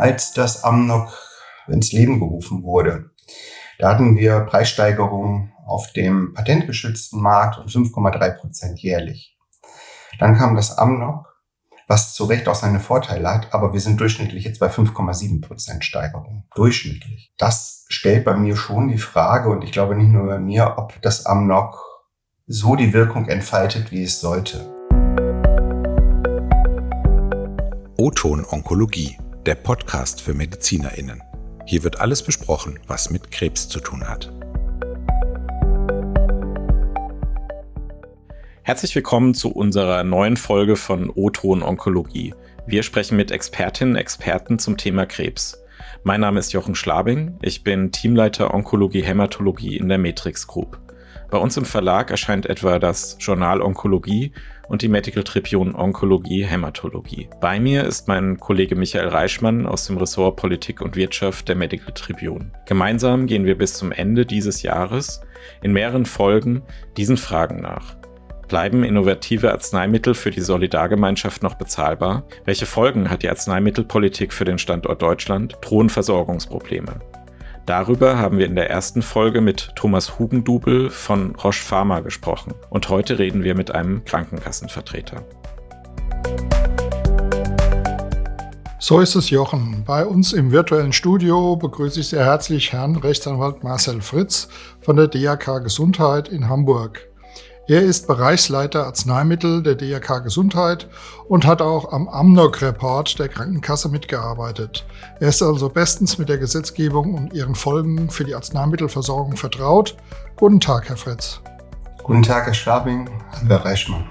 als das Amnok ins Leben gerufen wurde. Da hatten wir Preissteigerungen auf dem patentgeschützten Markt um 5,3 Prozent jährlich. Dann kam das Amnok, was zu Recht auch seine Vorteile hat, aber wir sind durchschnittlich jetzt bei 5,7 Prozent Steigerung. Durchschnittlich. Das stellt bei mir schon die Frage, und ich glaube nicht nur bei mir, ob das Amnok so die Wirkung entfaltet, wie es sollte. O-Ton Onkologie, der Podcast für MedizinerInnen. Hier wird alles besprochen, was mit Krebs zu tun hat. Herzlich willkommen zu unserer neuen Folge von O-Ton Onkologie. Wir sprechen mit Expertinnen und Experten zum Thema Krebs. Mein Name ist Jochen Schlabing, ich bin Teamleiter Onkologie Hämatologie in der Matrix Group. Bei uns im Verlag erscheint etwa das Journal Onkologie und die Medical Tribune Onkologie Hämatologie. Bei mir ist mein Kollege Michael Reichmann aus dem Ressort Politik und Wirtschaft der Medical Tribune. Gemeinsam gehen wir bis zum Ende dieses Jahres in mehreren Folgen diesen Fragen nach. Bleiben innovative Arzneimittel für die Solidargemeinschaft noch bezahlbar? Welche Folgen hat die Arzneimittelpolitik für den Standort Deutschland? Drohen Versorgungsprobleme? Darüber haben wir in der ersten Folge mit Thomas Hugendubel von Roche Pharma gesprochen und heute reden wir mit einem Krankenkassenvertreter. So ist es, Jochen. Bei uns im virtuellen Studio begrüße ich sehr herzlich Herrn Rechtsanwalt Marcel Fritz von der DRK Gesundheit in Hamburg. Er ist Bereichsleiter Arzneimittel der DRK Gesundheit und hat auch am Amnok-Report der Krankenkasse mitgearbeitet. Er ist also bestens mit der Gesetzgebung und ihren Folgen für die Arzneimittelversorgung vertraut. Guten Tag, Herr Fritz. Guten Tag, Herr Schlabing, Herr Reichmann.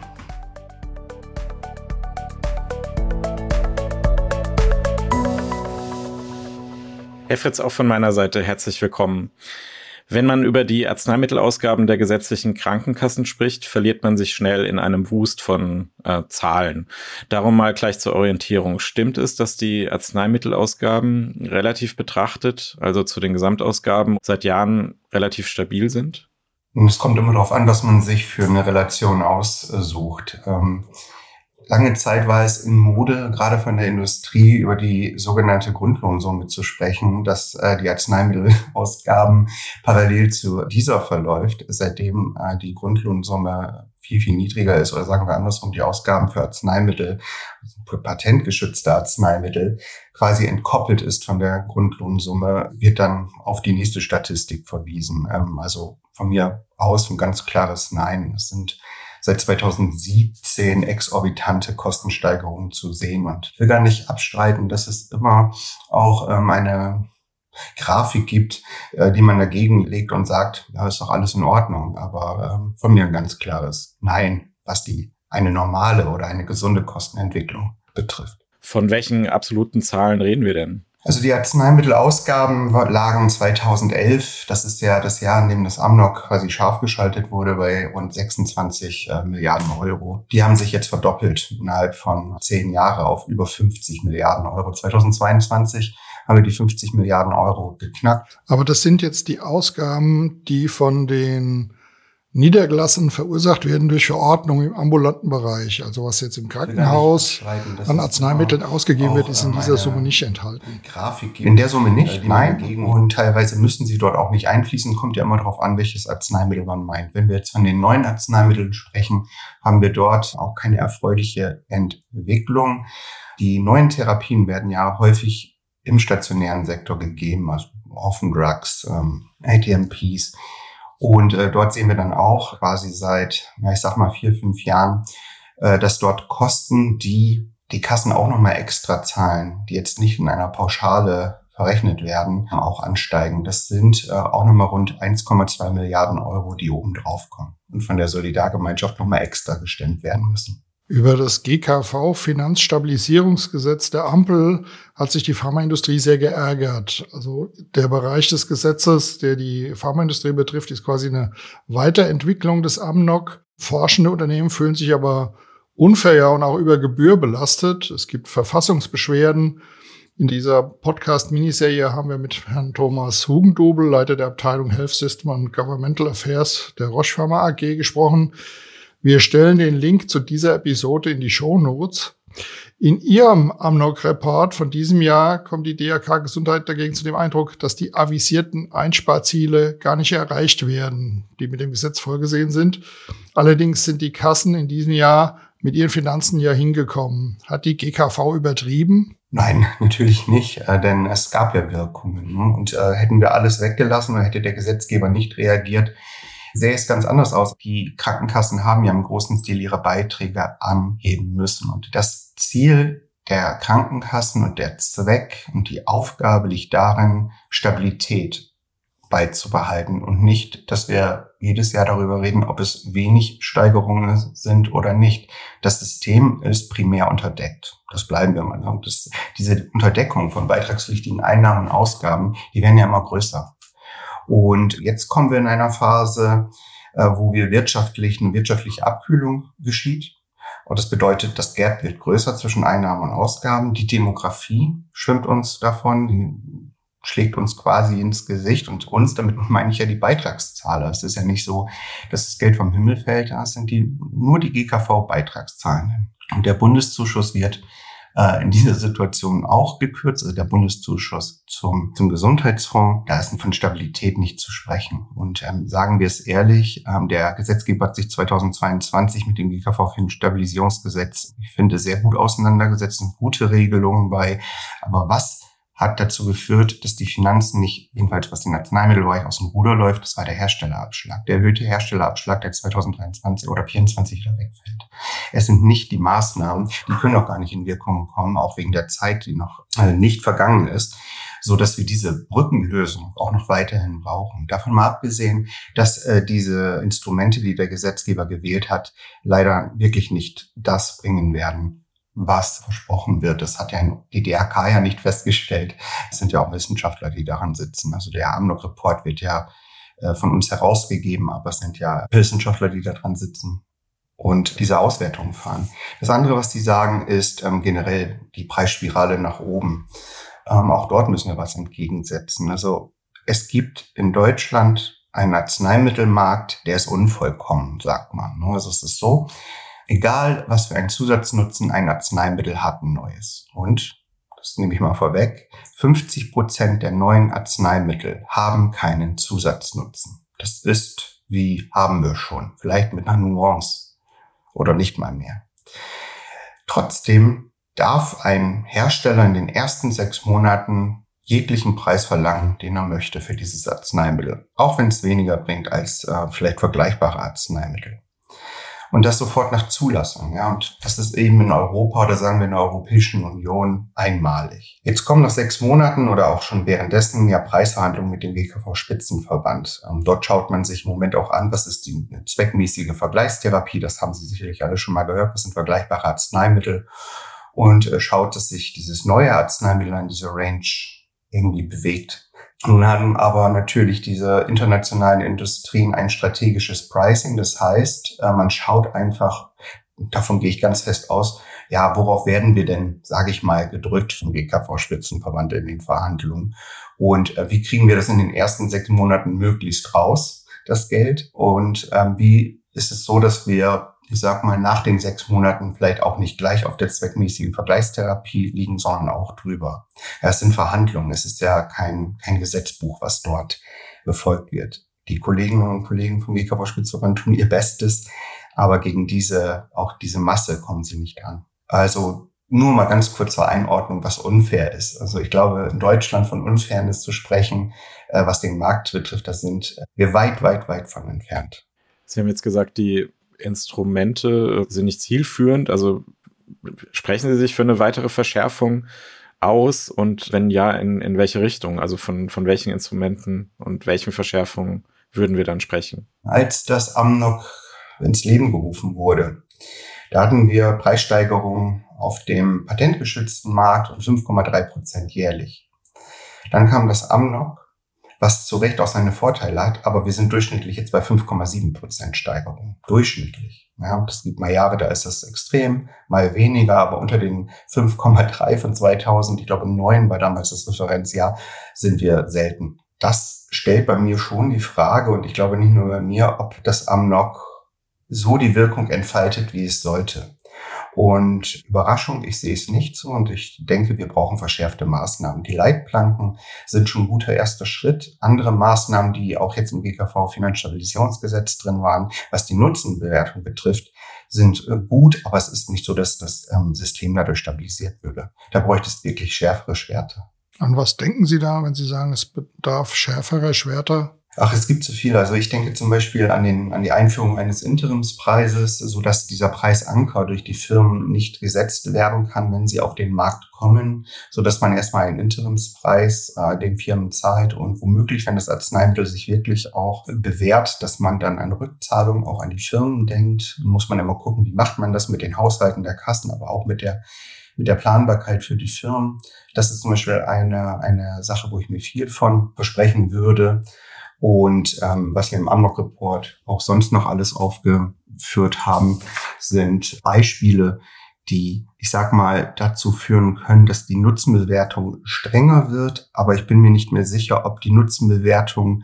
Herr Fritz, auch von meiner Seite herzlich willkommen. Wenn man über die Arzneimittelausgaben der gesetzlichen Krankenkassen spricht, verliert man sich schnell in einem Wust von äh, Zahlen. Darum mal gleich zur Orientierung. Stimmt es, dass die Arzneimittelausgaben relativ betrachtet, also zu den Gesamtausgaben, seit Jahren relativ stabil sind? Es kommt immer darauf an, was man sich für eine Relation aussucht. Ähm Lange Zeit war es in Mode, gerade von der Industrie, über die sogenannte Grundlohnsumme zu sprechen, dass äh, die Arzneimittelausgaben parallel zu dieser verläuft, seitdem äh, die Grundlohnsumme viel, viel niedriger ist oder sagen wir andersrum, die Ausgaben für Arzneimittel, für patentgeschützte Arzneimittel quasi entkoppelt ist von der Grundlohnsumme, wird dann auf die nächste Statistik verwiesen. Ähm, also von mir aus ein ganz klares Nein. Es sind seit 2017 exorbitante Kostensteigerungen zu sehen. Und ich will gar nicht abstreiten, dass es immer auch ähm, eine Grafik gibt, äh, die man dagegen legt und sagt, ja, ist doch alles in Ordnung. Aber ähm, von mir ein ganz klares Nein, was die eine normale oder eine gesunde Kostenentwicklung betrifft. Von welchen absoluten Zahlen reden wir denn? Also die Arzneimittelausgaben lagen 2011, das ist ja das Jahr, in dem das Amnok quasi scharf geschaltet wurde, bei rund 26 äh, Milliarden Euro. Die haben sich jetzt verdoppelt innerhalb von zehn Jahren auf über 50 Milliarden Euro. 2022 haben wir die 50 Milliarden Euro geknackt. Aber das sind jetzt die Ausgaben, die von den niedergelassen verursacht werden durch Verordnung im ambulanten Bereich. Also was jetzt im Krankenhaus an Arzneimitteln ausgegeben wird, ist in dieser Summe nicht enthalten. Grafik in der Summe nicht, nein. Und teilweise müssen sie dort auch nicht einfließen. Kommt ja immer darauf an, welches Arzneimittel man meint. Wenn wir jetzt von den neuen Arzneimitteln sprechen, haben wir dort auch keine erfreuliche Entwicklung. Die neuen Therapien werden ja häufig im stationären Sektor gegeben, also Orphan Drugs, ähm, ATMPs. Und äh, dort sehen wir dann auch quasi seit, ja, ich sag mal, vier, fünf Jahren, äh, dass dort Kosten, die die Kassen auch nochmal extra zahlen, die jetzt nicht in einer Pauschale verrechnet werden, auch ansteigen. Das sind äh, auch nochmal rund 1,2 Milliarden Euro, die oben drauf kommen und von der Solidargemeinschaft nochmal extra gestemmt werden müssen. Über das GKV Finanzstabilisierungsgesetz der Ampel hat sich die Pharmaindustrie sehr geärgert. Also der Bereich des Gesetzes, der die Pharmaindustrie betrifft, ist quasi eine Weiterentwicklung des AMNOG. Forschende Unternehmen fühlen sich aber unfair und auch über Gebühr belastet. Es gibt Verfassungsbeschwerden. In dieser Podcast-Miniserie haben wir mit Herrn Thomas Hugendubel, Leiter der Abteilung Health System and Governmental Affairs der Roche Pharma AG gesprochen. Wir stellen den Link zu dieser Episode in die Show Notes. In ihrem Amnok-Report von diesem Jahr kommt die DRK Gesundheit dagegen zu dem Eindruck, dass die avisierten Einsparziele gar nicht erreicht werden, die mit dem Gesetz vorgesehen sind. Allerdings sind die Kassen in diesem Jahr mit ihren Finanzen ja hingekommen. Hat die GKV übertrieben? Nein, natürlich nicht, äh, denn es gab ja Wirkungen. Ne? Und äh, hätten wir alles weggelassen oder hätte der Gesetzgeber nicht reagiert, sähe es ganz anders aus. Die Krankenkassen haben ja im großen Stil ihre Beiträge anheben müssen. Und das Ziel der Krankenkassen und der Zweck und die Aufgabe liegt darin, Stabilität beizubehalten und nicht, dass wir jedes Jahr darüber reden, ob es wenig Steigerungen sind oder nicht. Das System ist primär unterdeckt. Das bleiben wir mal. Das, diese Unterdeckung von beitragspflichtigen Einnahmen und Ausgaben, die werden ja immer größer. Und jetzt kommen wir in einer Phase, äh, wo wir wirtschaftlich, eine wirtschaftliche Abkühlung geschieht. Und das bedeutet, das Gap wird größer zwischen Einnahmen und Ausgaben. Die Demografie schwimmt uns davon, die schlägt uns quasi ins Gesicht und uns, damit meine ich ja die Beitragszahler. Es ist ja nicht so, dass das Geld vom Himmel fällt, das sind die, nur die GKV-Beitragszahlen. Und der Bundeszuschuss wird äh, in dieser Situation auch gekürzt, also der Bundeszuschuss zum, zum Gesundheitsfonds. Da ist von Stabilität nicht zu sprechen. Und ähm, sagen wir es ehrlich, ähm, der Gesetzgeber hat sich 2022 mit dem GKV für ein Stabilisierungsgesetz, ich finde, sehr gut auseinandergesetzt und gute Regelungen bei. Aber was hat dazu geführt, dass die Finanzen nicht, jedenfalls was den Arzneimittelbereich aus dem Ruder läuft, das war der Herstellerabschlag. Der erhöhte Herstellerabschlag, der 2023 oder 2024 wieder wegfällt. Es sind nicht die Maßnahmen, die können auch gar nicht in Wirkung kommen, auch wegen der Zeit, die noch äh, nicht vergangen ist, so dass wir diese Brückenlösung auch noch weiterhin brauchen. Davon mal abgesehen, dass äh, diese Instrumente, die der Gesetzgeber gewählt hat, leider wirklich nicht das bringen werden, was versprochen wird. Das hat ja die DRK ja nicht festgestellt. Es sind ja auch Wissenschaftler, die daran sitzen. Also der Amnok-Report wird ja äh, von uns herausgegeben, aber es sind ja Wissenschaftler, die daran sitzen und diese Auswertungen fahren. Das andere, was die sagen, ist ähm, generell die Preisspirale nach oben. Ähm, auch dort müssen wir was entgegensetzen. Also es gibt in Deutschland einen Arzneimittelmarkt, der ist unvollkommen, sagt man. Also es ist so, egal was für einen Zusatznutzen ein Arzneimittel hat, ein neues. Und, das nehme ich mal vorweg, 50 Prozent der neuen Arzneimittel haben keinen Zusatznutzen. Das ist wie haben wir schon, vielleicht mit einer Nuance oder nicht mal mehr. Trotzdem darf ein Hersteller in den ersten sechs Monaten jeglichen Preis verlangen, den er möchte für dieses Arzneimittel, auch wenn es weniger bringt als äh, vielleicht vergleichbare Arzneimittel und das sofort nach Zulassung. Ja, und das ist eben in Europa oder sagen wir in der Europäischen Union einmalig. Jetzt kommen nach sechs Monaten oder auch schon währenddessen ja Preisverhandlungen mit dem GKV-Spitzenverband. Ähm, dort schaut man sich im Moment auch an, was ist die zweckmäßige Vergleichstherapie. Das haben Sie sicherlich alle schon mal gehört. Was sind vergleichbare Arzneimittel? Und äh, schaut, dass sich dieses neue Arzneimittel an dieser Range irgendwie bewegt. Nun haben aber natürlich diese internationalen Industrien ein strategisches Pricing. Das heißt, äh, man schaut einfach, davon gehe ich ganz fest aus, ja, worauf werden wir denn, sage ich mal, gedrückt vom GKV-Spitzenverband in den Verhandlungen? Und äh, wie kriegen wir das in den ersten sechs Monaten möglichst raus, das Geld? Und ähm, wie ist es so, dass wir ich sag mal, nach den sechs Monaten vielleicht auch nicht gleich auf der zweckmäßigen Vergleichstherapie liegen, sondern auch drüber. Es sind Verhandlungen. Es ist ja kein, kein Gesetzbuch, was dort befolgt wird. Die Kolleginnen und Kollegen vom GKV Spitzverband tun ihr Bestes, aber gegen diese, auch diese Masse kommen sie nicht an. Also nur mal ganz kurz zur Einordnung, was unfair ist. Also ich glaube, in Deutschland von Unfairness zu sprechen, äh, was den Markt betrifft, da sind wir weit, weit, weit von entfernt. Sie haben jetzt gesagt, die Instrumente sind nicht zielführend? Also sprechen Sie sich für eine weitere Verschärfung aus und wenn ja, in, in welche Richtung? Also von, von welchen Instrumenten und welchen Verschärfungen würden wir dann sprechen? Als das Amnok ins Leben gerufen wurde, da hatten wir Preissteigerungen auf dem patentgeschützten Markt um 5,3 Prozent jährlich. Dann kam das Amnok was zu Recht auch seine Vorteile hat, aber wir sind durchschnittlich jetzt bei 5,7 Prozent Steigerung. Durchschnittlich. Ja, das gibt mal Jahre, da ist das extrem, mal weniger, aber unter den 5,3 von 2000, ich glaube 9 war damals das Referenzjahr, sind wir selten. Das stellt bei mir schon die Frage, und ich glaube nicht nur bei mir, ob das Amnok so die Wirkung entfaltet, wie es sollte. Und Überraschung, ich sehe es nicht so und ich denke, wir brauchen verschärfte Maßnahmen. Die Leitplanken sind schon ein guter erster Schritt. Andere Maßnahmen, die auch jetzt im GKV Finanzstabilisierungsgesetz drin waren, was die Nutzenbewertung betrifft, sind äh, gut, aber es ist nicht so, dass das ähm, System dadurch stabilisiert würde. Da bräuchte es wirklich schärfere Schwerter. An was denken Sie da, wenn Sie sagen, es bedarf schärferer Schwerter? Ach, es gibt so viel. Also ich denke zum Beispiel an, den, an die Einführung eines Interimspreises, so dass dieser Preisanker durch die Firmen nicht gesetzt werden kann, wenn sie auf den Markt kommen, so dass man erstmal einen Interimspreis äh, den Firmen zahlt und womöglich, wenn das Arzneimittel sich wirklich auch bewährt, dass man dann an Rückzahlung auch an die Firmen denkt. Muss man immer gucken, wie macht man das mit den Haushalten der Kassen, aber auch mit der mit der Planbarkeit für die Firmen. Das ist zum Beispiel eine, eine Sache, wo ich mir viel von versprechen würde. Und ähm, was wir im Unlock Report auch sonst noch alles aufgeführt haben, sind Beispiele, die, ich sag mal, dazu führen können, dass die Nutzenbewertung strenger wird. Aber ich bin mir nicht mehr sicher, ob die Nutzenbewertung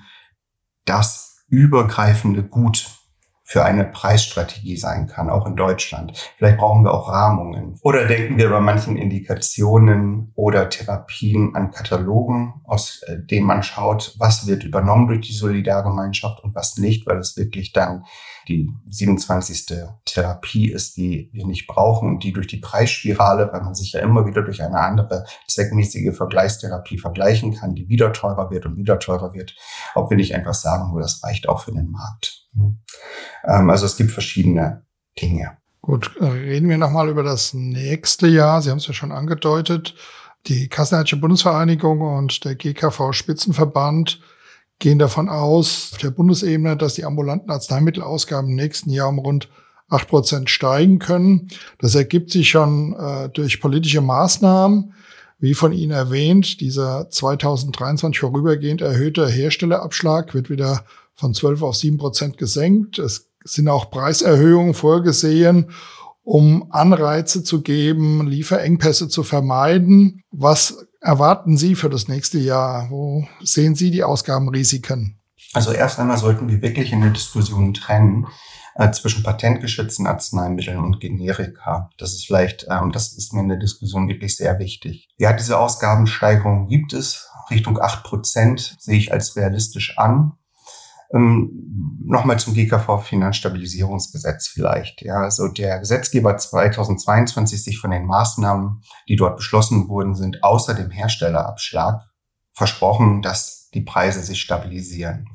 das übergreifende Gut für eine Preisstrategie sein kann, auch in Deutschland. Vielleicht brauchen wir auch Rahmungen. Oder denken wir bei manchen Indikationen oder Therapien an Katalogen, aus äh, denen man schaut, was wird übernommen durch die Solidargemeinschaft und was nicht, weil es wirklich dann die 27. Therapie ist, die wir nicht brauchen und die durch die Preisspirale, weil man sich ja immer wieder durch eine andere zweckmäßige Vergleichstherapie vergleichen kann, die wieder teurer wird und wieder teurer wird, ob wir nicht einfach sagen, wo das reicht auch für den Markt. Ähm, also es gibt verschiedene Dinge. Gut, reden wir nochmal über das nächste Jahr. Sie haben es ja schon angedeutet. Die Kassenärztliche Bundesvereinigung und der GKV Spitzenverband gehen davon aus, auf der Bundesebene, dass die ambulanten Arzneimittelausgaben im nächsten Jahr um rund acht Prozent steigen können. Das ergibt sich schon äh, durch politische Maßnahmen. Wie von Ihnen erwähnt, dieser 2023 vorübergehend erhöhte Herstellerabschlag wird wieder von 12 auf 7 Prozent gesenkt. Es sind auch Preiserhöhungen vorgesehen, um Anreize zu geben, Lieferengpässe zu vermeiden. Was erwarten Sie für das nächste Jahr? Wo sehen Sie die Ausgabenrisiken? Also erst einmal sollten wir wirklich in der Diskussion trennen äh, zwischen patentgeschützten Arzneimitteln und Generika. Das ist vielleicht, ähm, das ist mir in der Diskussion wirklich sehr wichtig. Ja, diese Ausgabensteigerung gibt es. Richtung acht Prozent sehe ich als realistisch an. Ähm, Nochmal zum GKV Finanzstabilisierungsgesetz vielleicht. Ja, also der Gesetzgeber 2022 sich von den Maßnahmen, die dort beschlossen wurden, sind außer dem Herstellerabschlag versprochen, dass die Preise sich stabilisieren.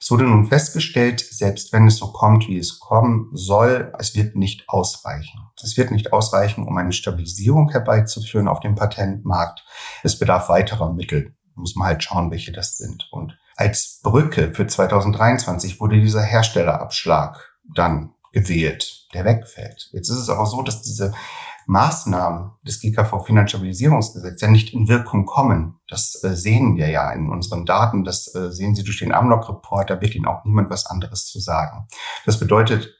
Es wurde nun festgestellt, selbst wenn es so kommt, wie es kommen soll, es wird nicht ausreichen. Es wird nicht ausreichen, um eine Stabilisierung herbeizuführen auf dem Patentmarkt. Es bedarf weiterer Mittel. Muss man halt schauen, welche das sind. Und als Brücke für 2023 wurde dieser Herstellerabschlag dann gewählt, der wegfällt. Jetzt ist es aber so, dass diese Maßnahmen des GKV Finanzstabilisierungsgesetzes ja nicht in Wirkung kommen. Das äh, sehen wir ja in unseren Daten. Das äh, sehen Sie durch den Amlog-Report. Da wird Ihnen auch niemand was anderes zu sagen. Das bedeutet,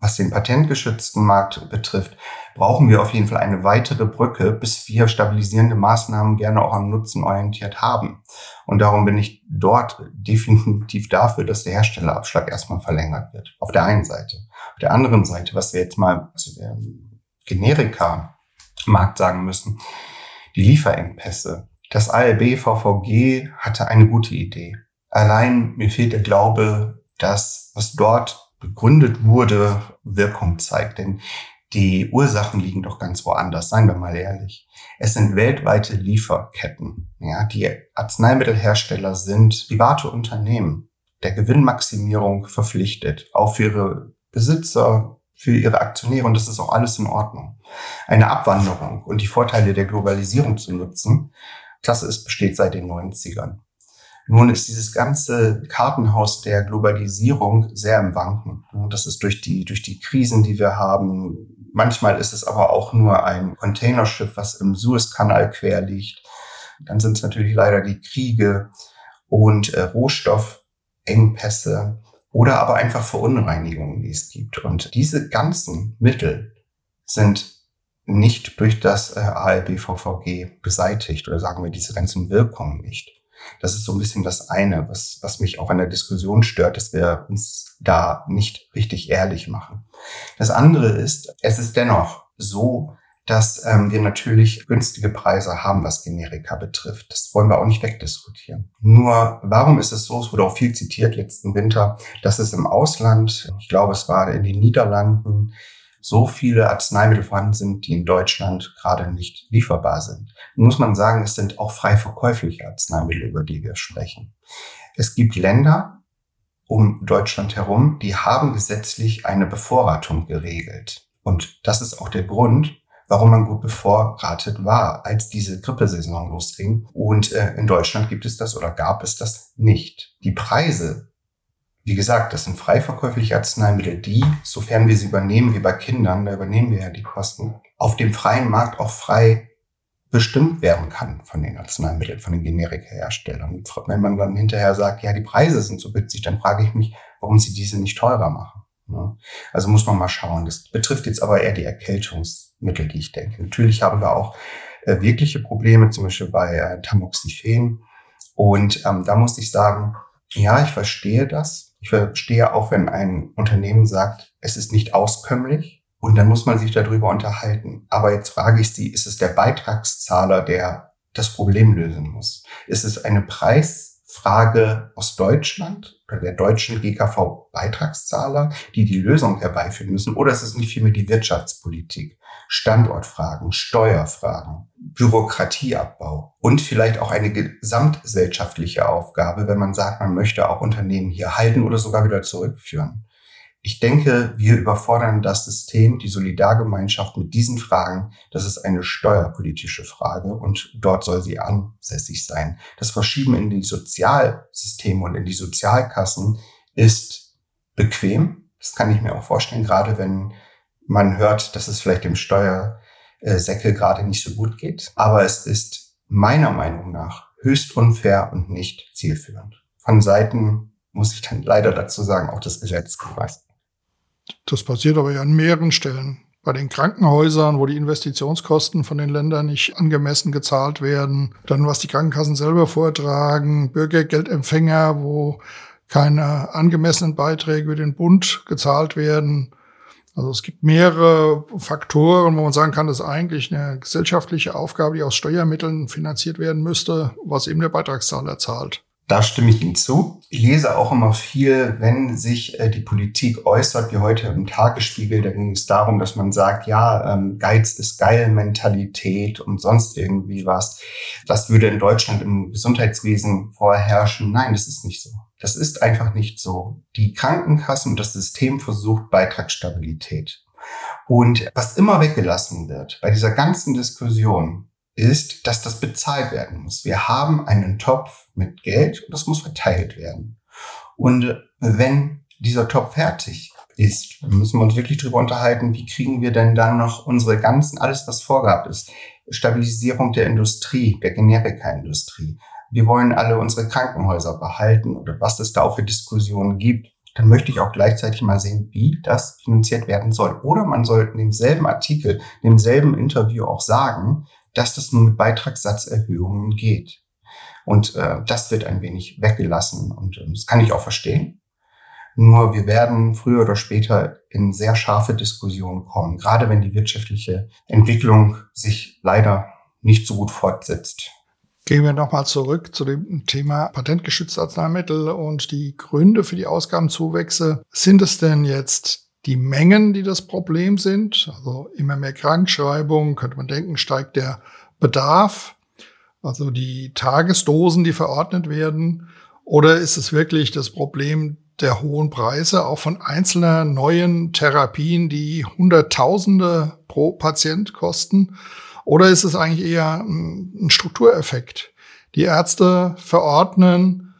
was den patentgeschützten Markt betrifft, brauchen wir auf jeden Fall eine weitere Brücke, bis wir stabilisierende Maßnahmen gerne auch am Nutzen orientiert haben. Und darum bin ich dort definitiv dafür, dass der Herstellerabschlag erstmal verlängert wird. Auf der einen Seite. Auf der anderen Seite, was wir jetzt mal zu dem Generika-Markt sagen müssen, die Lieferengpässe. Das ALB VVG hatte eine gute Idee. Allein mir fehlt der Glaube, dass was dort begründet wurde, Wirkung zeigt. Denn die Ursachen liegen doch ganz woanders, seien wir mal ehrlich. Es sind weltweite Lieferketten. Ja, die Arzneimittelhersteller sind private Unternehmen der Gewinnmaximierung verpflichtet, auch für ihre Besitzer, für ihre Aktionäre und das ist auch alles in Ordnung. Eine Abwanderung und die Vorteile der Globalisierung zu nutzen, das ist, besteht seit den 90ern. Nun ist dieses ganze Kartenhaus der Globalisierung sehr im Wanken. Das ist durch die, durch die Krisen, die wir haben. Manchmal ist es aber auch nur ein Containerschiff, was im Suezkanal quer liegt. Dann sind es natürlich leider die Kriege und äh, Rohstoffengpässe oder aber einfach Verunreinigungen, die es gibt. Und diese ganzen Mittel sind nicht durch das äh, ALBVVG beseitigt oder sagen wir diese ganzen Wirkungen nicht. Das ist so ein bisschen das eine, was, was mich auch an der Diskussion stört, dass wir uns da nicht richtig ehrlich machen. Das andere ist, es ist dennoch so, dass ähm, wir natürlich günstige Preise haben, was Generika betrifft. Das wollen wir auch nicht wegdiskutieren. Nur, warum ist es so, es wurde auch viel zitiert letzten Winter, dass es im Ausland, ich glaube, es war in den Niederlanden, so viele Arzneimittel vorhanden sind, die in Deutschland gerade nicht lieferbar sind. Muss man sagen, es sind auch frei verkäufliche Arzneimittel, über die wir sprechen. Es gibt Länder um Deutschland herum, die haben gesetzlich eine Bevorratung geregelt. Und das ist auch der Grund, warum man gut bevorratet war, als diese Grippesaison losging. Und äh, in Deutschland gibt es das oder gab es das nicht. Die Preise wie gesagt, das sind frei verkäufliche Arzneimittel, die, sofern wir sie übernehmen, wie bei Kindern, da übernehmen wir ja die Kosten, auf dem freien Markt auch frei bestimmt werden kann von den Arzneimitteln, von den Generikaherstellern. Wenn man dann hinterher sagt, ja, die Preise sind so günstig, dann frage ich mich, warum sie diese nicht teurer machen. Ne? Also muss man mal schauen. Das betrifft jetzt aber eher die Erkältungsmittel, die ich denke. Natürlich haben wir auch äh, wirkliche Probleme, zum Beispiel bei äh, Tamoxifen. Und ähm, da muss ich sagen, ja, ich verstehe das. Ich verstehe auch, wenn ein Unternehmen sagt, es ist nicht auskömmlich und dann muss man sich darüber unterhalten. Aber jetzt frage ich Sie, ist es der Beitragszahler, der das Problem lösen muss? Ist es eine Preisfrage aus Deutschland oder der deutschen GKV-Beitragszahler, die die Lösung herbeiführen müssen? Oder ist es nicht vielmehr die Wirtschaftspolitik? Standortfragen, Steuerfragen, Bürokratieabbau und vielleicht auch eine gesamtgesellschaftliche Aufgabe, wenn man sagt, man möchte auch Unternehmen hier halten oder sogar wieder zurückführen. Ich denke, wir überfordern das System, die Solidargemeinschaft mit diesen Fragen. Das ist eine steuerpolitische Frage und dort soll sie ansässig sein. Das Verschieben in die Sozialsysteme und in die Sozialkassen ist bequem. Das kann ich mir auch vorstellen, gerade wenn man hört, dass es vielleicht dem Steuersäckel gerade nicht so gut geht. Aber es ist meiner Meinung nach höchst unfair und nicht zielführend. Von Seiten muss ich dann leider dazu sagen, auch das Gesetzgebers. Das passiert aber ja an mehreren Stellen. Bei den Krankenhäusern, wo die Investitionskosten von den Ländern nicht angemessen gezahlt werden. Dann, was die Krankenkassen selber vortragen. Bürgergeldempfänger, wo keine angemessenen Beiträge über den Bund gezahlt werden. Also es gibt mehrere Faktoren, wo man sagen kann, das ist eigentlich eine gesellschaftliche Aufgabe, die aus Steuermitteln finanziert werden müsste, was eben der Beitragszahler zahlt. Da stimme ich Ihnen zu. Ich lese auch immer viel, wenn sich äh, die Politik äußert, wie heute im Tagesspiegel, da ging es darum, dass man sagt, ja, ähm, Geiz ist geil, Mentalität und sonst irgendwie was. Das würde in Deutschland im Gesundheitswesen vorherrschen. Nein, das ist nicht so. Das ist einfach nicht so. Die Krankenkassen und das System versucht Beitragsstabilität. Und was immer weggelassen wird bei dieser ganzen Diskussion, ist, dass das bezahlt werden muss. Wir haben einen Topf mit Geld und das muss verteilt werden. Und wenn dieser Topf fertig ist, müssen wir uns wirklich darüber unterhalten, wie kriegen wir denn dann noch unsere ganzen, alles was vorgehabt ist, Stabilisierung der Industrie, der Generika-Industrie, wir wollen alle unsere Krankenhäuser behalten oder was es da auch für Diskussionen gibt, dann möchte ich auch gleichzeitig mal sehen, wie das finanziert werden soll. Oder man soll in demselben Artikel, in demselben Interview auch sagen, dass das nur mit Beitragssatzerhöhungen geht. Und äh, das wird ein wenig weggelassen und äh, das kann ich auch verstehen. Nur wir werden früher oder später in sehr scharfe Diskussionen kommen, gerade wenn die wirtschaftliche Entwicklung sich leider nicht so gut fortsetzt. Gehen wir nochmal zurück zu dem Thema patentgeschützte Arzneimittel und die Gründe für die Ausgabenzuwächse. Sind es denn jetzt die Mengen, die das Problem sind? Also immer mehr Krankschreibungen, könnte man denken, steigt der Bedarf, also die Tagesdosen, die verordnet werden. Oder ist es wirklich das Problem der hohen Preise, auch von einzelnen neuen Therapien, die Hunderttausende pro Patient kosten? Oder ist es eigentlich eher ein Struktureffekt? Die Ärzte verordnen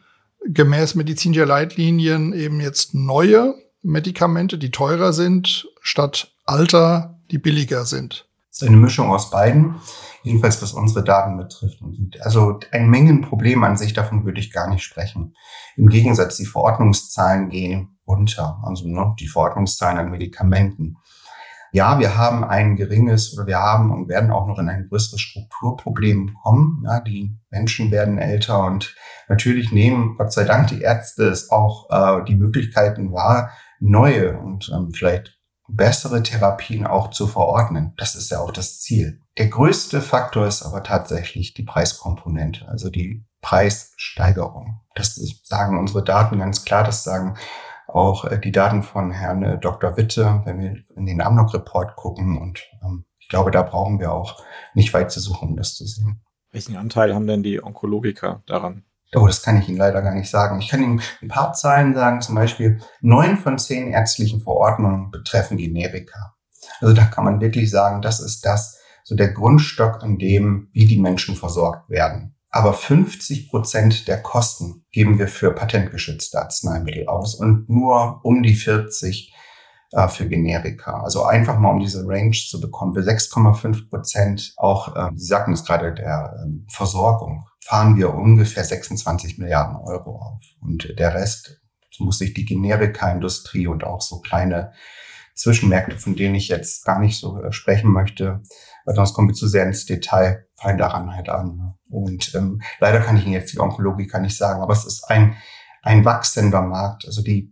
gemäß medizinischer Leitlinien eben jetzt neue Medikamente, die teurer sind, statt alter, die billiger sind. Das ist eine Mischung aus beiden, jedenfalls was unsere Daten betrifft. Also ein Mengenproblem an sich, davon würde ich gar nicht sprechen. Im Gegensatz, die Verordnungszahlen gehen runter, also ne, die Verordnungszahlen an Medikamenten ja, wir haben ein geringes oder wir haben und werden auch noch in ein größeres Strukturproblem kommen. Ja, die Menschen werden älter und natürlich nehmen Gott sei Dank die Ärzte es auch äh, die Möglichkeiten wahr, neue und ähm, vielleicht bessere Therapien auch zu verordnen. Das ist ja auch das Ziel. Der größte Faktor ist aber tatsächlich die Preiskomponente, also die Preissteigerung. Das sagen unsere Daten ganz klar, das sagen auch äh, die Daten von Herrn äh, Dr. Witte, wenn wir in den Amnok-Report gucken. Und ähm, ich glaube, da brauchen wir auch nicht weit zu suchen, um das zu sehen. Welchen Anteil haben denn die Onkologiker daran? Oh, das kann ich Ihnen leider gar nicht sagen. Ich kann Ihnen ein paar Zahlen sagen. Zum Beispiel neun von zehn ärztlichen Verordnungen betreffen Generika. Also da kann man wirklich sagen, das ist das, so der Grundstock, an dem, wie die Menschen versorgt werden. Aber 50 Prozent der Kosten geben wir für patentgeschützte Arzneimittel aus und nur um die 40 äh, für Generika. Also einfach mal um diese Range zu bekommen. Für 6,5 Prozent auch, äh, Sie sagten es gerade, der äh, Versorgung fahren wir ungefähr 26 Milliarden Euro auf. Und der Rest muss sich die Generika-Industrie und auch so kleine Zwischenmärkte, von denen ich jetzt gar nicht so äh, sprechen möchte, weil sonst kommen wir zu sehr ins Detail, fallen daran halt an. Ne? Und ähm, leider kann ich Ihnen jetzt die Onkologika nicht sagen, aber es ist ein, ein wachsender Markt. Also die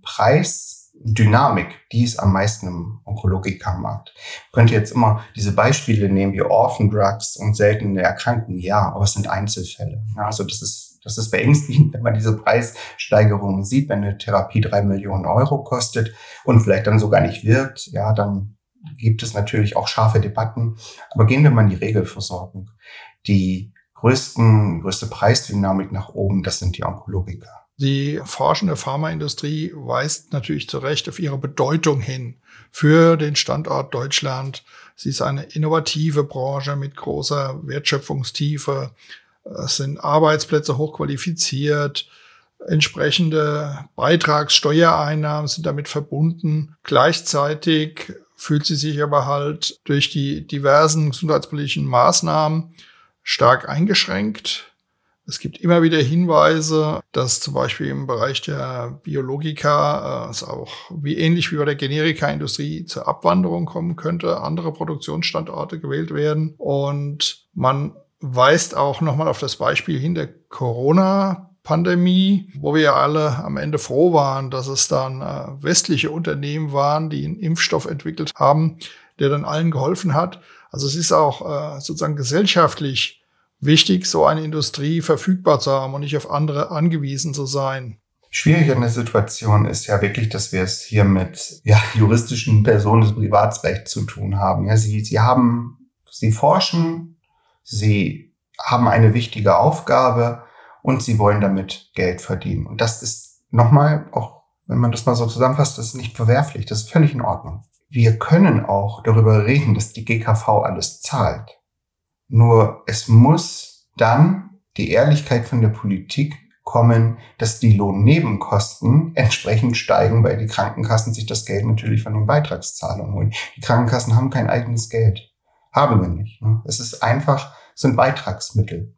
Preisdynamik, die ist am meisten im Onkologika-Markt. Könnt ihr jetzt immer diese Beispiele nehmen wie Orphan Drugs und seltene Erkrankungen, ja, aber es sind Einzelfälle. Also das ist das ist beängstigend, wenn man diese Preissteigerungen sieht, wenn eine Therapie drei Millionen Euro kostet und vielleicht dann sogar nicht wirkt, ja, dann gibt es natürlich auch scharfe Debatten. Aber gehen wir mal in die Regelversorgung. Die größten, größte Preisdynamik nach oben, das sind die Onkologiker. Die forschende Pharmaindustrie weist natürlich zu Recht auf ihre Bedeutung hin für den Standort Deutschland. Sie ist eine innovative Branche mit großer Wertschöpfungstiefe. Es sind Arbeitsplätze hochqualifiziert. Entsprechende Beitragssteuereinnahmen sind damit verbunden. Gleichzeitig fühlt sie sich aber halt durch die diversen gesundheitspolitischen Maßnahmen stark eingeschränkt. Es gibt immer wieder Hinweise, dass zum Beispiel im Bereich der Biologika äh, es auch wie ähnlich wie bei der Generika-Industrie zur Abwanderung kommen könnte, andere Produktionsstandorte gewählt werden. Und man weist auch nochmal auf das Beispiel hin der Corona-Pandemie, wo wir alle am Ende froh waren, dass es dann äh, westliche Unternehmen waren, die einen Impfstoff entwickelt haben, der dann allen geholfen hat. Also es ist auch äh, sozusagen gesellschaftlich wichtig, so eine Industrie verfügbar zu haben und nicht auf andere angewiesen zu sein. Schwierig an der Situation ist ja wirklich, dass wir es hier mit ja, juristischen Personen des Privatsrechts zu tun haben. Ja, sie, sie haben, sie forschen sie haben eine wichtige Aufgabe und sie wollen damit Geld verdienen. Und das ist nochmal, auch wenn man das mal so zusammenfasst, das ist nicht verwerflich, das ist völlig in Ordnung. Wir können auch darüber reden, dass die GKV alles zahlt. Nur es muss dann die Ehrlichkeit von der Politik kommen, dass die Lohnnebenkosten entsprechend steigen, weil die Krankenkassen sich das Geld natürlich von den Beitragszahlungen holen. Die Krankenkassen haben kein eigenes Geld. Haben wir nicht. Ne? Es ist einfach, sind Beitragsmittel.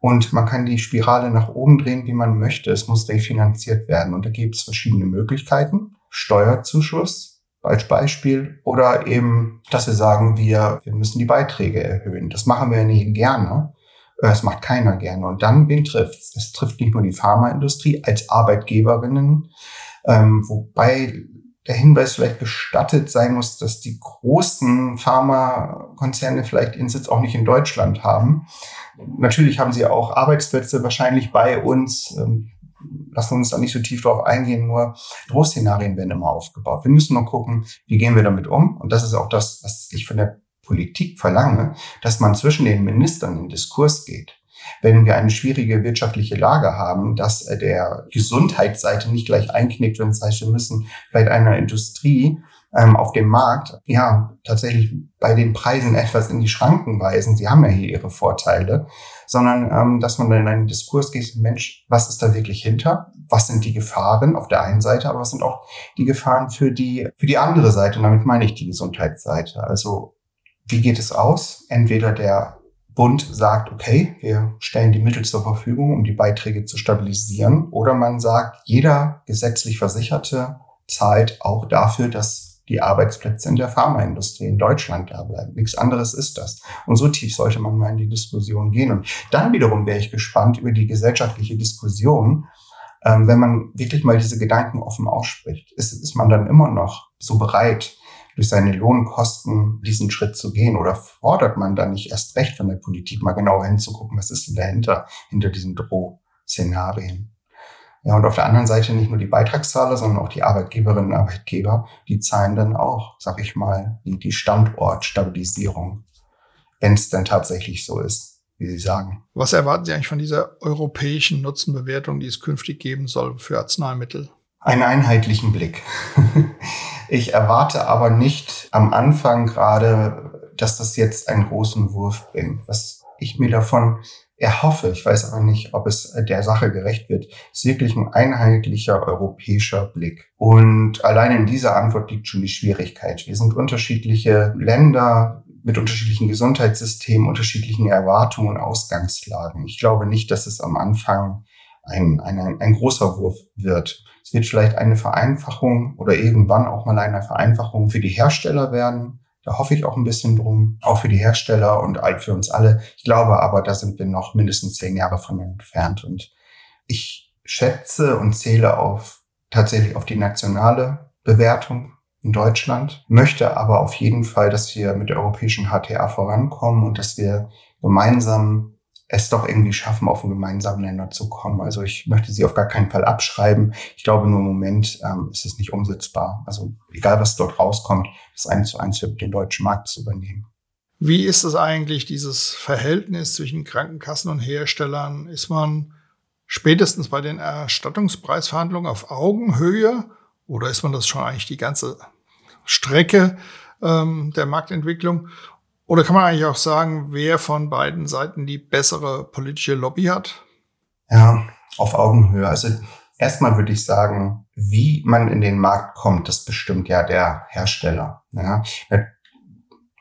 Und man kann die Spirale nach oben drehen, wie man möchte. Es muss refinanziert werden. Und da gibt es verschiedene Möglichkeiten. Steuerzuschuss als Beispiel oder eben, dass wir sagen, wir, wir müssen die Beiträge erhöhen. Das machen wir ja nicht gerne. Das macht keiner gerne. Und dann, wen trifft's? Es trifft nicht nur die Pharmaindustrie als Arbeitgeberinnen, ähm, wobei der Hinweis vielleicht gestattet sein muss, dass die großen Pharmakonzerne vielleicht ihren Sitz auch nicht in Deutschland haben. Natürlich haben sie auch Arbeitsplätze wahrscheinlich bei uns. Ähm, lassen uns da nicht so tief drauf eingehen, nur Drohszenarien werden immer aufgebaut. Wir müssen nur gucken, wie gehen wir damit um. Und das ist auch das, was ich von der Politik verlange, dass man zwischen den Ministern in Diskurs geht wenn wir eine schwierige wirtschaftliche Lage haben, dass äh, der Gesundheitsseite nicht gleich einknickt, wenn es heißt, wir müssen bei einer Industrie ähm, auf dem Markt ja tatsächlich bei den Preisen etwas in die Schranken weisen. Sie haben ja hier ihre Vorteile, sondern ähm, dass man dann in einen Diskurs geht, Mensch, was ist da wirklich hinter? Was sind die Gefahren auf der einen Seite, aber was sind auch die Gefahren für die für die andere Seite? Und damit meine ich die Gesundheitsseite. Also wie geht es aus? Entweder der Bund sagt, okay, wir stellen die Mittel zur Verfügung, um die Beiträge zu stabilisieren. Oder man sagt, jeder gesetzlich Versicherte zahlt auch dafür, dass die Arbeitsplätze in der Pharmaindustrie in Deutschland da bleiben. Nichts anderes ist das. Und so tief sollte man mal in die Diskussion gehen. Und dann wiederum wäre ich gespannt über die gesellschaftliche Diskussion, ähm, wenn man wirklich mal diese Gedanken offen ausspricht. Ist, ist man dann immer noch so bereit, durch seine Lohnkosten diesen Schritt zu gehen? Oder fordert man da nicht erst recht von der Politik mal genauer hinzugucken, was ist denn dahinter, hinter diesen Drohszenarien? Ja, und auf der anderen Seite nicht nur die Beitragszahler, sondern auch die Arbeitgeberinnen und Arbeitgeber, die zahlen dann auch, sag ich mal, die, die Standortstabilisierung, wenn es denn tatsächlich so ist, wie Sie sagen. Was erwarten Sie eigentlich von dieser europäischen Nutzenbewertung, die es künftig geben soll für Arzneimittel? Einen einheitlichen Blick. ich erwarte aber nicht am Anfang gerade, dass das jetzt einen großen Wurf bringt. Was ich mir davon erhoffe, ich weiß aber nicht, ob es der Sache gerecht wird, ist wirklich ein einheitlicher europäischer Blick. Und allein in dieser Antwort liegt schon die Schwierigkeit. Wir sind unterschiedliche Länder mit unterschiedlichen Gesundheitssystemen, unterschiedlichen Erwartungen und Ausgangslagen. Ich glaube nicht, dass es am Anfang ein, ein, ein großer Wurf wird. Es wird vielleicht eine Vereinfachung oder irgendwann auch mal eine Vereinfachung für die Hersteller werden da hoffe ich auch ein bisschen drum, auch für die Hersteller und für uns alle. Ich glaube aber, da sind wir noch mindestens zehn Jahre von entfernt. Und ich schätze und zähle auf tatsächlich auf die nationale Bewertung in Deutschland, möchte aber auf jeden Fall, dass wir mit der europäischen HTA vorankommen und dass wir gemeinsam es doch irgendwie schaffen, auf einen gemeinsamen Nenner zu kommen. Also ich möchte sie auf gar keinen Fall abschreiben. Ich glaube, nur im Moment ähm, ist es nicht umsetzbar. Also egal, was dort rauskommt, das eins zu eins für den deutschen Markt zu übernehmen. Wie ist es eigentlich, dieses Verhältnis zwischen Krankenkassen und Herstellern? Ist man spätestens bei den Erstattungspreisverhandlungen auf Augenhöhe oder ist man das schon eigentlich die ganze Strecke ähm, der Marktentwicklung? Oder kann man eigentlich auch sagen, wer von beiden Seiten die bessere politische Lobby hat? Ja, auf Augenhöhe. Also erstmal würde ich sagen, wie man in den Markt kommt, das bestimmt ja der Hersteller. Ja.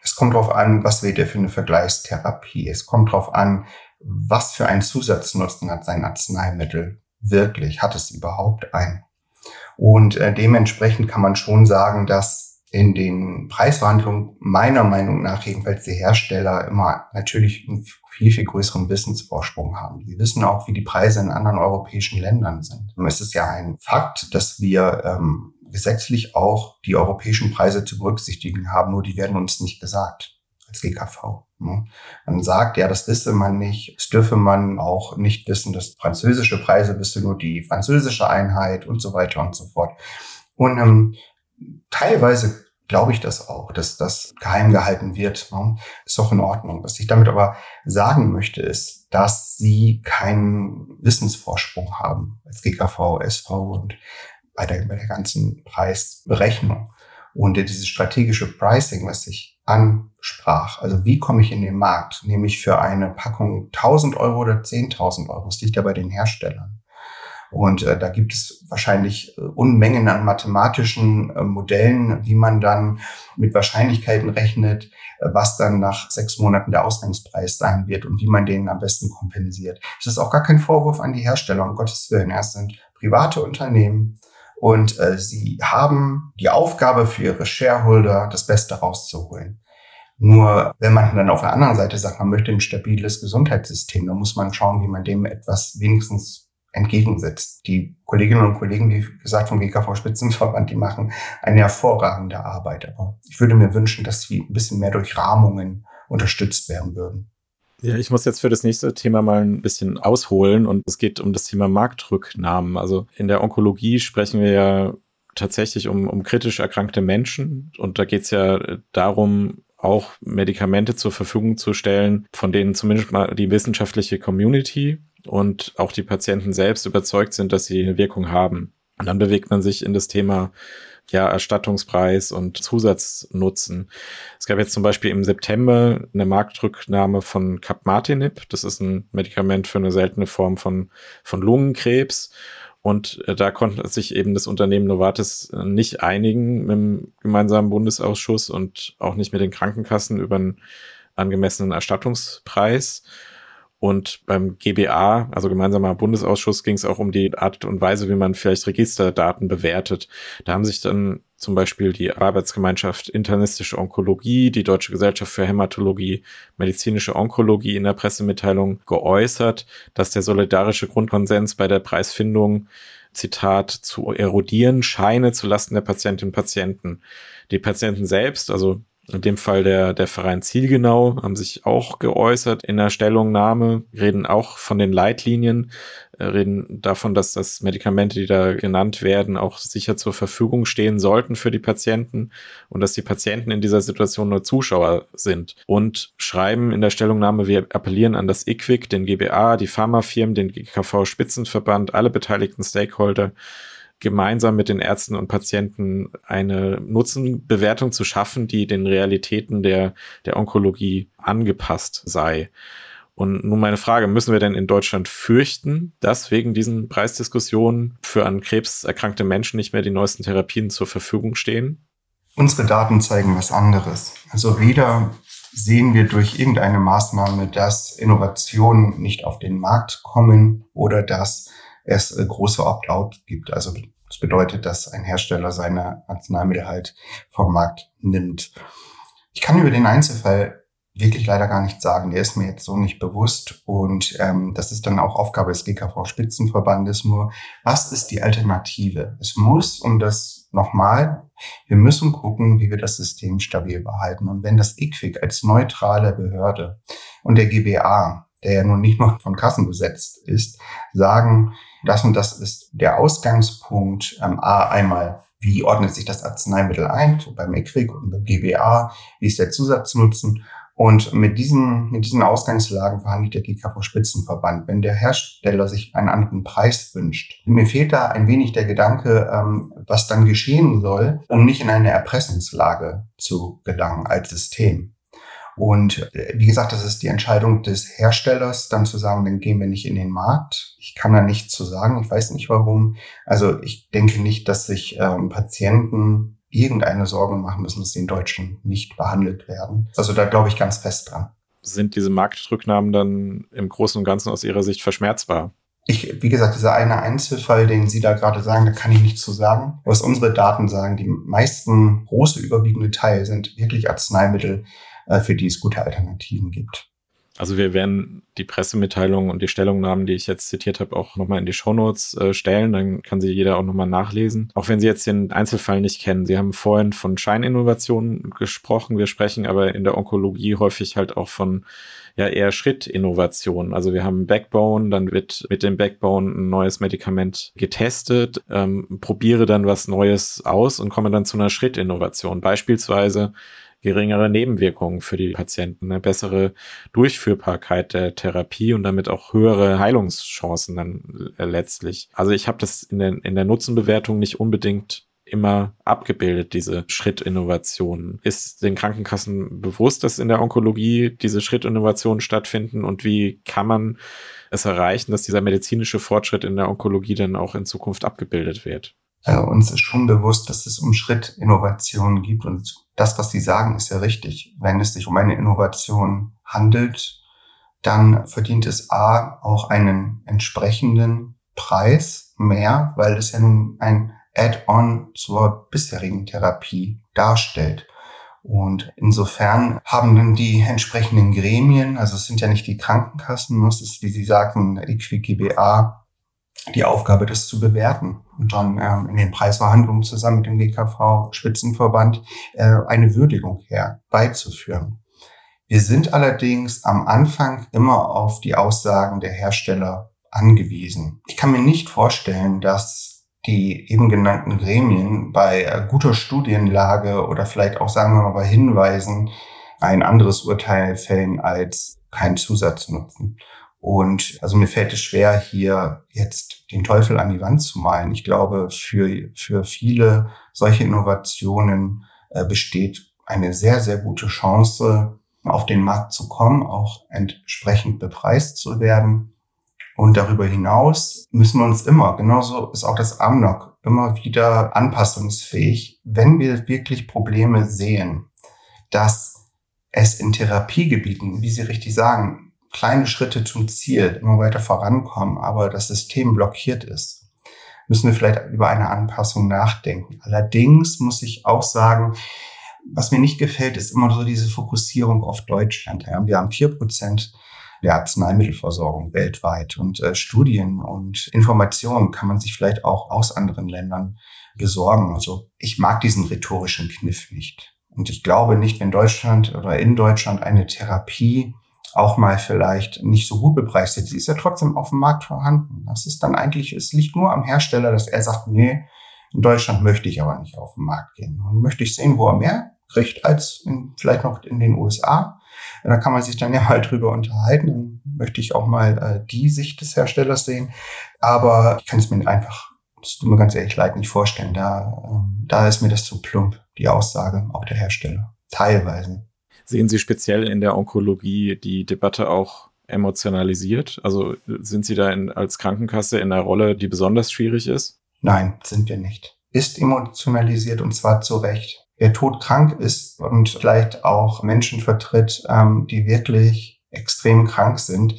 Es kommt darauf an, was wählt er für eine Vergleichstherapie. Es kommt darauf an, was für einen Zusatznutzen hat sein Arzneimittel wirklich. Hat es überhaupt einen? Und äh, dementsprechend kann man schon sagen, dass in den Preisverhandlungen meiner Meinung nach jedenfalls die Hersteller immer natürlich einen viel, viel größeren Wissensvorsprung haben. Sie wissen auch, wie die Preise in anderen europäischen Ländern sind. Es ist ja ein Fakt, dass wir ähm, gesetzlich auch die europäischen Preise zu berücksichtigen haben, nur die werden uns nicht gesagt als GKV. Ne? Man sagt, ja, das wisse man nicht. Es dürfe man auch nicht wissen, dass französische Preise wisse nur die französische Einheit und so weiter und so fort. Und ähm, teilweise glaube ich das auch, dass das geheim gehalten wird. Ist auch in Ordnung. Was ich damit aber sagen möchte, ist, dass sie keinen Wissensvorsprung haben als GKV, SV und bei der, bei der ganzen Preisberechnung. Und dieses strategische Pricing, was ich ansprach, also wie komme ich in den Markt, nämlich für eine Packung 1000 Euro oder 10.000 Euro, das liegt ja bei den Herstellern. Und äh, da gibt es wahrscheinlich äh, Unmengen an mathematischen äh, Modellen, wie man dann mit Wahrscheinlichkeiten rechnet, äh, was dann nach sechs Monaten der Ausgangspreis sein wird und wie man den am besten kompensiert. Das ist auch gar kein Vorwurf an die Hersteller, um Gottes Willen. Es sind private Unternehmen und äh, sie haben die Aufgabe für ihre Shareholder, das Beste rauszuholen. Nur wenn man dann auf der anderen Seite sagt, man möchte ein stabiles Gesundheitssystem, dann muss man schauen, wie man dem etwas wenigstens entgegensetzt. Die Kolleginnen und Kollegen, wie gesagt, vom GKV Spitzenverband, die machen eine hervorragende Arbeit. Aber ich würde mir wünschen, dass sie ein bisschen mehr durch Rahmungen unterstützt werden würden. Ja, ich muss jetzt für das nächste Thema mal ein bisschen ausholen und es geht um das Thema Marktrücknahmen. Also in der Onkologie sprechen wir ja tatsächlich um, um kritisch erkrankte Menschen und da geht es ja darum, auch Medikamente zur Verfügung zu stellen, von denen zumindest mal die wissenschaftliche Community und auch die Patienten selbst überzeugt sind, dass sie eine Wirkung haben. Und dann bewegt man sich in das Thema ja, Erstattungspreis und Zusatznutzen. Es gab jetzt zum Beispiel im September eine Marktrücknahme von Capmatinib. Das ist ein Medikament für eine seltene Form von, von Lungenkrebs. Und äh, da konnte sich eben das Unternehmen Novartis nicht einigen dem gemeinsamen Bundesausschuss und auch nicht mit den Krankenkassen über einen angemessenen Erstattungspreis. Und beim GBA, also gemeinsamer Bundesausschuss, ging es auch um die Art und Weise, wie man vielleicht Registerdaten bewertet. Da haben sich dann zum Beispiel die Arbeitsgemeinschaft Internistische Onkologie, die Deutsche Gesellschaft für Hämatologie, medizinische Onkologie in der Pressemitteilung geäußert, dass der solidarische Grundkonsens bei der Preisfindung Zitat, zu erodieren scheine zu Lasten der Patientinnen und Patienten. Die Patienten selbst, also in dem Fall der, der Verein Zielgenau haben sich auch geäußert in der Stellungnahme, reden auch von den Leitlinien, äh, reden davon, dass das Medikamente, die da genannt werden, auch sicher zur Verfügung stehen sollten für die Patienten und dass die Patienten in dieser Situation nur Zuschauer sind und schreiben in der Stellungnahme, wir appellieren an das IQWIC, den GBA, die Pharmafirmen, den GKV Spitzenverband, alle beteiligten Stakeholder, gemeinsam mit den Ärzten und Patienten eine Nutzenbewertung zu schaffen, die den Realitäten der, der Onkologie angepasst sei. Und nun meine Frage, müssen wir denn in Deutschland fürchten, dass wegen diesen Preisdiskussionen für an Krebs erkrankte Menschen nicht mehr die neuesten Therapien zur Verfügung stehen? Unsere Daten zeigen was anderes. Also weder sehen wir durch irgendeine Maßnahme, dass Innovationen nicht auf den Markt kommen oder dass es äh, große Opt-out gibt. Also das bedeutet, dass ein Hersteller seine Arzneimittel halt vom Markt nimmt. Ich kann über den Einzelfall wirklich leider gar nichts sagen. Der ist mir jetzt so nicht bewusst. Und ähm, das ist dann auch Aufgabe des GKV-Spitzenverbandes nur. Was ist die Alternative? Es muss, und das nochmal, wir müssen gucken, wie wir das System stabil behalten. Und wenn das IQWIC als neutrale Behörde und der GBA, der ja nun nicht nur von Kassen besetzt ist, sagen, das und das ist der Ausgangspunkt. Ähm, A, einmal, wie ordnet sich das Arzneimittel ein, so beim EQUIC und beim GBA, wie ist der Zusatznutzen? Und mit diesen, mit diesen Ausgangslagen verhandelt der GKV-Spitzenverband. Wenn der Hersteller sich einen anderen Preis wünscht, mir fehlt da ein wenig der Gedanke, ähm, was dann geschehen soll, um nicht in eine Erpressungslage zu gelangen als System. Und äh, wie gesagt, das ist die Entscheidung des Herstellers, dann zu sagen, dann gehen wir nicht in den Markt. Ich kann da nichts zu sagen, ich weiß nicht warum. Also ich denke nicht, dass sich ähm, Patienten irgendeine Sorgen machen müssen, dass sie in Deutschland nicht behandelt werden. Also da glaube ich ganz fest dran. Sind diese Marktrücknahmen dann im Großen und Ganzen aus Ihrer Sicht verschmerzbar? Ich, wie gesagt, dieser eine Einzelfall, den Sie da gerade sagen, da kann ich nichts zu sagen. Was unsere Daten sagen, die meisten große überwiegende Teil sind wirklich Arzneimittel, für die es gute Alternativen gibt. Also wir werden die Pressemitteilungen und die Stellungnahmen, die ich jetzt zitiert habe, auch nochmal in die Shownotes äh, stellen. Dann kann sie jeder auch nochmal nachlesen. Auch wenn Sie jetzt den Einzelfall nicht kennen. Sie haben vorhin von Scheininnovationen gesprochen. Wir sprechen aber in der Onkologie häufig halt auch von ja eher Schrittinnovationen. Also wir haben Backbone, dann wird mit dem Backbone ein neues Medikament getestet, ähm, probiere dann was Neues aus und komme dann zu einer Schrittinnovation. Beispielsweise geringere Nebenwirkungen für die Patienten, eine bessere Durchführbarkeit der Therapie und damit auch höhere Heilungschancen dann äh, letztlich. Also ich habe das in der, in der Nutzenbewertung nicht unbedingt immer abgebildet, diese Schrittinnovationen. Ist den Krankenkassen bewusst, dass in der Onkologie diese Schrittinnovationen stattfinden und wie kann man es erreichen, dass dieser medizinische Fortschritt in der Onkologie dann auch in Zukunft abgebildet wird? Äh, uns ist schon bewusst, dass es um Schrittinnovationen gibt und das, was Sie sagen, ist ja richtig. Wenn es sich um eine Innovation handelt, dann verdient es A auch einen entsprechenden Preis mehr, weil es ja nun ein Add-on zur bisherigen Therapie darstellt. Und insofern haben dann die entsprechenden Gremien, also es sind ja nicht die Krankenkassen, es ist, wie Sie sagten, GBA, die Aufgabe, das zu bewerten und dann ähm, in den Preisverhandlungen zusammen mit dem GKV-Spitzenverband äh, eine Würdigung herbeizuführen. Wir sind allerdings am Anfang immer auf die Aussagen der Hersteller angewiesen. Ich kann mir nicht vorstellen, dass die eben genannten Gremien bei äh, guter Studienlage oder vielleicht auch, sagen wir mal, bei Hinweisen ein anderes Urteil fällen als kein Zusatznutzen. Und also mir fällt es schwer, hier jetzt den Teufel an die Wand zu malen. Ich glaube, für, für viele solche Innovationen äh, besteht eine sehr, sehr gute Chance, auf den Markt zu kommen, auch entsprechend bepreist zu werden. Und darüber hinaus müssen wir uns immer, genauso ist auch das Amnok, immer wieder anpassungsfähig, wenn wir wirklich Probleme sehen, dass es in Therapiegebieten, wie Sie richtig sagen, kleine Schritte zum Ziel, immer weiter vorankommen, aber das System blockiert ist. müssen wir vielleicht über eine Anpassung nachdenken. Allerdings muss ich auch sagen, was mir nicht gefällt, ist immer so diese Fokussierung auf Deutschland. wir haben vier Prozent der Arzneimittelversorgung weltweit und äh, Studien und Informationen kann man sich vielleicht auch aus anderen Ländern besorgen. Also ich mag diesen rhetorischen Kniff nicht. Und ich glaube nicht, wenn Deutschland oder in Deutschland eine Therapie auch mal vielleicht nicht so gut bepreist wird, sie ist ja trotzdem auf dem Markt vorhanden. Das ist dann eigentlich, es liegt nur am Hersteller, dass er sagt, nee, in Deutschland möchte ich aber nicht auf den Markt gehen. Und möchte ich sehen, wo er mehr kriegt als in, vielleicht noch in den USA. Da kann man sich dann ja mal drüber unterhalten. Dann möchte ich auch mal äh, die Sicht des Herstellers sehen. Aber ich kann es mir einfach, das tut mir ganz ehrlich leid, nicht vorstellen. Da, äh, da ist mir das zu plump, die Aussage, auch der Hersteller. Teilweise. Sehen Sie speziell in der Onkologie die Debatte auch emotionalisiert? Also sind Sie da in, als Krankenkasse in einer Rolle, die besonders schwierig ist? Nein, sind wir nicht. Ist emotionalisiert und zwar zu Recht. Wer todkrank ist und vielleicht auch Menschen vertritt, ähm, die wirklich extrem krank sind,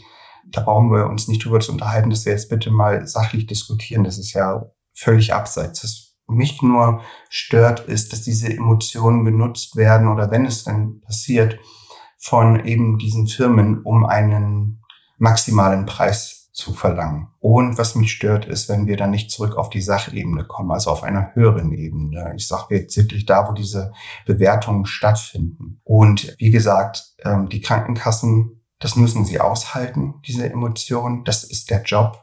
da brauchen wir uns nicht drüber zu unterhalten, dass wir jetzt bitte mal sachlich diskutieren. Das ist ja völlig abseits. Das mich nur stört, ist, dass diese Emotionen genutzt werden oder wenn es dann passiert, von eben diesen Firmen, um einen maximalen Preis zu verlangen. Und was mich stört, ist, wenn wir dann nicht zurück auf die Sachebene kommen, also auf einer höheren Ebene. Ich sage jetzt wirklich da, wo diese Bewertungen stattfinden. Und wie gesagt, ähm, die Krankenkassen, das müssen sie aushalten, diese Emotionen. Das ist der Job.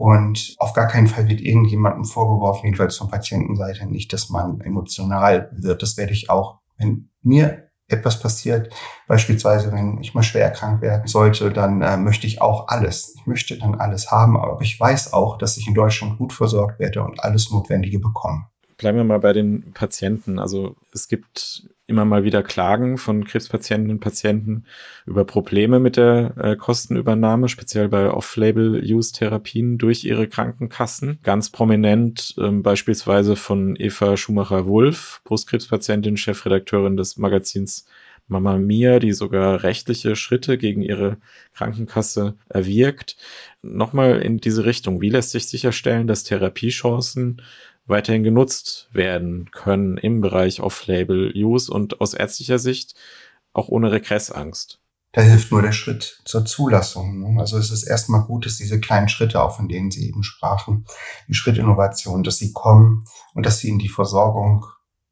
Und auf gar keinen Fall wird irgendjemandem vorgeworfen, jedenfalls von Patientenseite nicht, dass man emotional wird. Das werde ich auch, wenn mir etwas passiert, beispielsweise wenn ich mal schwer erkrankt werden sollte, dann äh, möchte ich auch alles. Ich möchte dann alles haben, aber ich weiß auch, dass ich in Deutschland gut versorgt werde und alles Notwendige bekomme. Bleiben wir mal bei den Patienten. Also es gibt immer mal wieder Klagen von Krebspatientinnen und Patienten über Probleme mit der äh, Kostenübernahme, speziell bei Off-Label-Use-Therapien durch ihre Krankenkassen. Ganz prominent ähm, beispielsweise von Eva Schumacher-Wulff, Brustkrebspatientin, Chefredakteurin des Magazins Mama Mia, die sogar rechtliche Schritte gegen ihre Krankenkasse erwirkt. Nochmal in diese Richtung. Wie lässt sich sicherstellen, dass Therapiechancen weiterhin genutzt werden können im Bereich Off-Label-Use und aus ärztlicher Sicht auch ohne Regressangst. Da hilft nur der Schritt zur Zulassung. Ne? Also es ist erstmal gut, dass diese kleinen Schritte, auch von denen Sie eben sprachen, die Schrittinnovation, dass sie kommen und dass sie in die Versorgung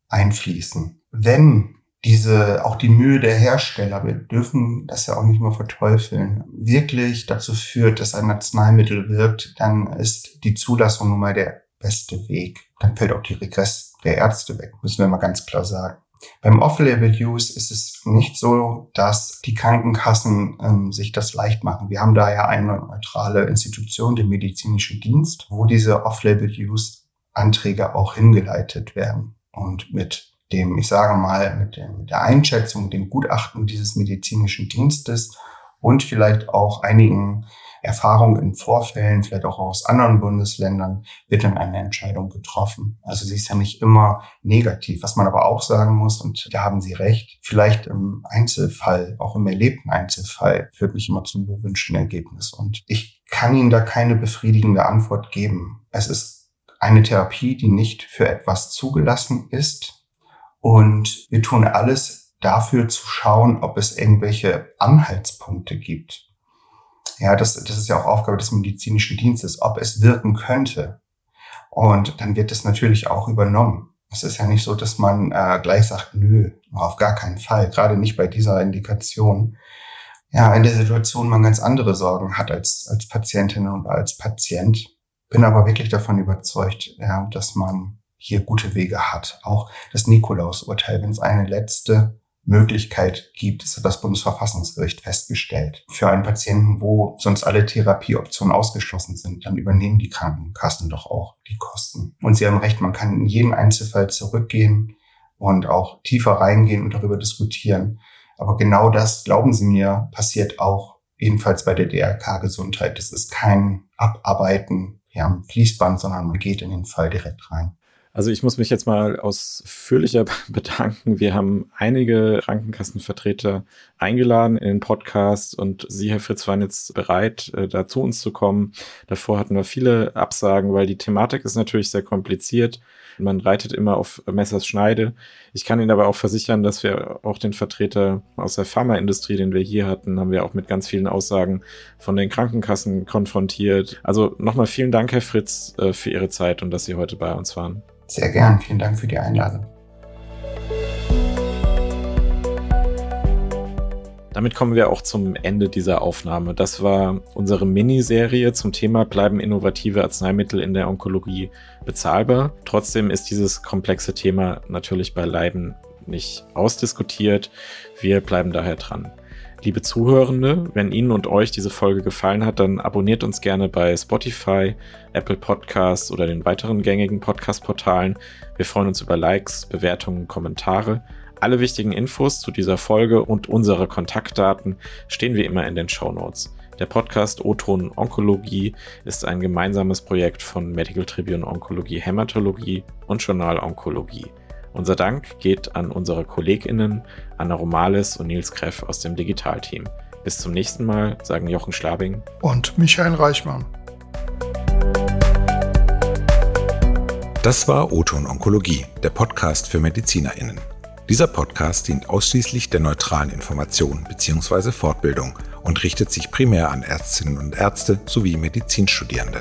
einfließen. Wenn diese, auch die Mühe der Hersteller, wir dürfen das ja auch nicht mehr verteufeln, wirklich dazu führt, dass ein Arzneimittel wirkt, dann ist die Zulassung nun mal der beste Weg. Dann fällt auch die Regress der Ärzte weg, müssen wir mal ganz klar sagen. Beim Off-Label-Use ist es nicht so, dass die Krankenkassen ähm, sich das leicht machen. Wir haben da ja eine neutrale Institution, den medizinischen Dienst, wo diese Off-Label-Use-Anträge auch hingeleitet werden. Und mit dem, ich sage mal, mit, dem, mit der Einschätzung, dem Gutachten dieses medizinischen Dienstes und vielleicht auch einigen Erfahrung in Vorfällen, vielleicht auch aus anderen Bundesländern, wird dann eine Entscheidung getroffen. Also sie ist ja nicht immer negativ. Was man aber auch sagen muss, und da haben Sie recht, vielleicht im Einzelfall, auch im erlebten Einzelfall, führt nicht immer zum gewünschten Ergebnis. Und ich kann Ihnen da keine befriedigende Antwort geben. Es ist eine Therapie, die nicht für etwas zugelassen ist. Und wir tun alles dafür zu schauen, ob es irgendwelche Anhaltspunkte gibt. Ja, das, das ist ja auch Aufgabe des medizinischen Dienstes, ob es wirken könnte. Und dann wird es natürlich auch übernommen. Es ist ja nicht so, dass man äh, gleich sagt, nö, auf gar keinen Fall, gerade nicht bei dieser Indikation. Ja, in der Situation man ganz andere Sorgen hat als, als Patientin und als Patient. Bin aber wirklich davon überzeugt, ja, dass man hier gute Wege hat. Auch das Nikolaus-Urteil, wenn es eine letzte Möglichkeit gibt, das hat das Bundesverfassungsgericht festgestellt. Für einen Patienten, wo sonst alle Therapieoptionen ausgeschlossen sind, dann übernehmen die Krankenkassen doch auch die Kosten. Und Sie haben recht, man kann in jeden Einzelfall zurückgehen und auch tiefer reingehen und darüber diskutieren. Aber genau das, glauben Sie mir, passiert auch jedenfalls bei der DRK Gesundheit. Das ist kein Abarbeiten ja, am Fließband, sondern man geht in den Fall direkt rein. Also ich muss mich jetzt mal ausführlicher bedanken. Wir haben einige Krankenkassenvertreter eingeladen in den Podcast und Sie, Herr Fritz, waren jetzt bereit, äh, da zu uns zu kommen. Davor hatten wir viele Absagen, weil die Thematik ist natürlich sehr kompliziert. Man reitet immer auf Messers Schneide. Ich kann Ihnen aber auch versichern, dass wir auch den Vertreter aus der Pharmaindustrie, den wir hier hatten, haben wir auch mit ganz vielen Aussagen von den Krankenkassen konfrontiert. Also nochmal vielen Dank, Herr Fritz, äh, für Ihre Zeit und dass Sie heute bei uns waren. Sehr gern. Vielen Dank für die Einladung. Damit kommen wir auch zum Ende dieser Aufnahme. Das war unsere Miniserie zum Thema Bleiben innovative Arzneimittel in der Onkologie bezahlbar. Trotzdem ist dieses komplexe Thema natürlich bei Leiden nicht ausdiskutiert. Wir bleiben daher dran. Liebe Zuhörende, wenn Ihnen und euch diese Folge gefallen hat, dann abonniert uns gerne bei Spotify, Apple Podcasts oder den weiteren gängigen Podcast-Portalen. Wir freuen uns über Likes, Bewertungen, Kommentare. Alle wichtigen Infos zu dieser Folge und unsere Kontaktdaten stehen wie immer in den Show Notes. Der Podcast O-Ton Onkologie ist ein gemeinsames Projekt von Medical Tribune Onkologie Hämatologie und Journal Onkologie. Unser Dank geht an unsere KollegInnen Anna Romales und Nils Kreff aus dem Digitalteam. Bis zum nächsten Mal, sagen Jochen Schlabing und Michael Reichmann. Das war O-Ton Onkologie, der Podcast für MedizinerInnen. Dieser Podcast dient ausschließlich der neutralen Information bzw. Fortbildung und richtet sich primär an Ärztinnen und Ärzte sowie Medizinstudierende.